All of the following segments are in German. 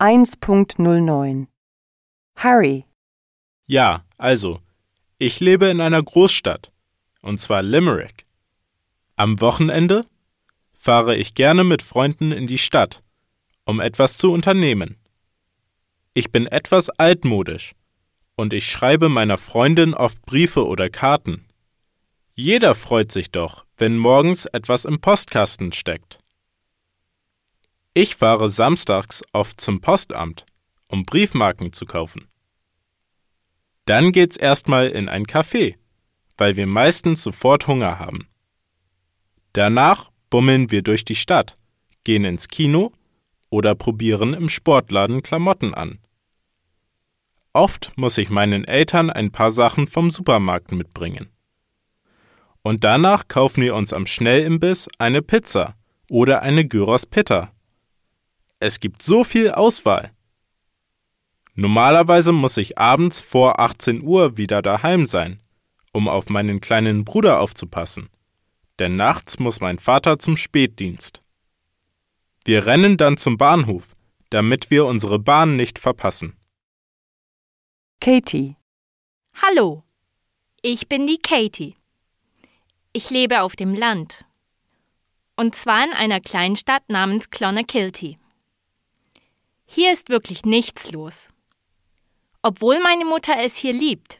1.09 Harry, Ja, also, ich lebe in einer Großstadt, und zwar Limerick. Am Wochenende fahre ich gerne mit Freunden in die Stadt, um etwas zu unternehmen. Ich bin etwas altmodisch und ich schreibe meiner Freundin oft Briefe oder Karten. Jeder freut sich doch, wenn morgens etwas im Postkasten steckt. Ich fahre samstags oft zum Postamt, um Briefmarken zu kaufen. Dann geht's erstmal in ein Café, weil wir meistens sofort Hunger haben. Danach bummeln wir durch die Stadt, gehen ins Kino oder probieren im Sportladen Klamotten an. Oft muss ich meinen Eltern ein paar Sachen vom Supermarkt mitbringen. Und danach kaufen wir uns am Schnellimbiss eine Pizza oder eine Gyros Pitta. Es gibt so viel Auswahl. Normalerweise muss ich abends vor 18 Uhr wieder daheim sein, um auf meinen kleinen Bruder aufzupassen. Denn nachts muss mein Vater zum Spätdienst. Wir rennen dann zum Bahnhof, damit wir unsere Bahn nicht verpassen. Katie, Hallo, ich bin die Katie. Ich lebe auf dem Land. Und zwar in einer Kleinstadt namens Clonakilty. Hier ist wirklich nichts los. Obwohl meine Mutter es hier liebt.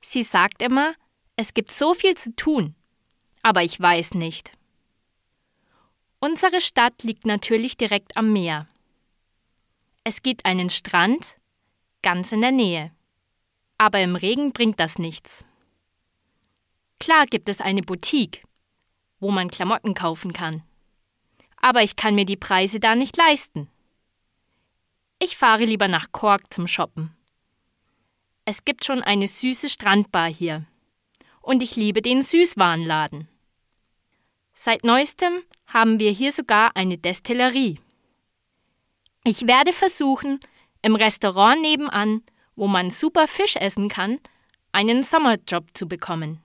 Sie sagt immer, es gibt so viel zu tun, aber ich weiß nicht. Unsere Stadt liegt natürlich direkt am Meer. Es gibt einen Strand ganz in der Nähe. Aber im Regen bringt das nichts. Klar gibt es eine Boutique, wo man Klamotten kaufen kann. Aber ich kann mir die Preise da nicht leisten. Ich fahre lieber nach Cork zum Shoppen. Es gibt schon eine süße Strandbar hier. Und ich liebe den Süßwarenladen. Seit neuestem haben wir hier sogar eine Destillerie. Ich werde versuchen, im Restaurant nebenan, wo man super Fisch essen kann, einen Sommerjob zu bekommen.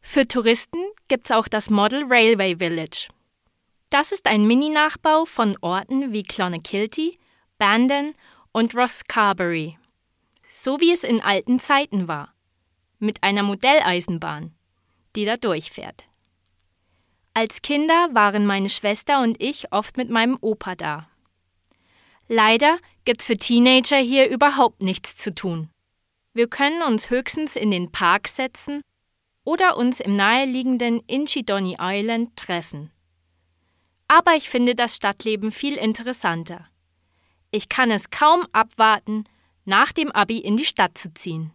Für Touristen gibt's auch das Model Railway Village. Das ist ein Mini-Nachbau von Orten wie Clonakilty, Bandon und Rosscarbery, so wie es in alten Zeiten war, mit einer Modelleisenbahn, die da durchfährt. Als Kinder waren meine Schwester und ich oft mit meinem Opa da. Leider gibt's für Teenager hier überhaupt nichts zu tun. Wir können uns höchstens in den Park setzen oder uns im naheliegenden Inchidonny Island treffen. Aber ich finde das Stadtleben viel interessanter. Ich kann es kaum abwarten, nach dem Abi in die Stadt zu ziehen.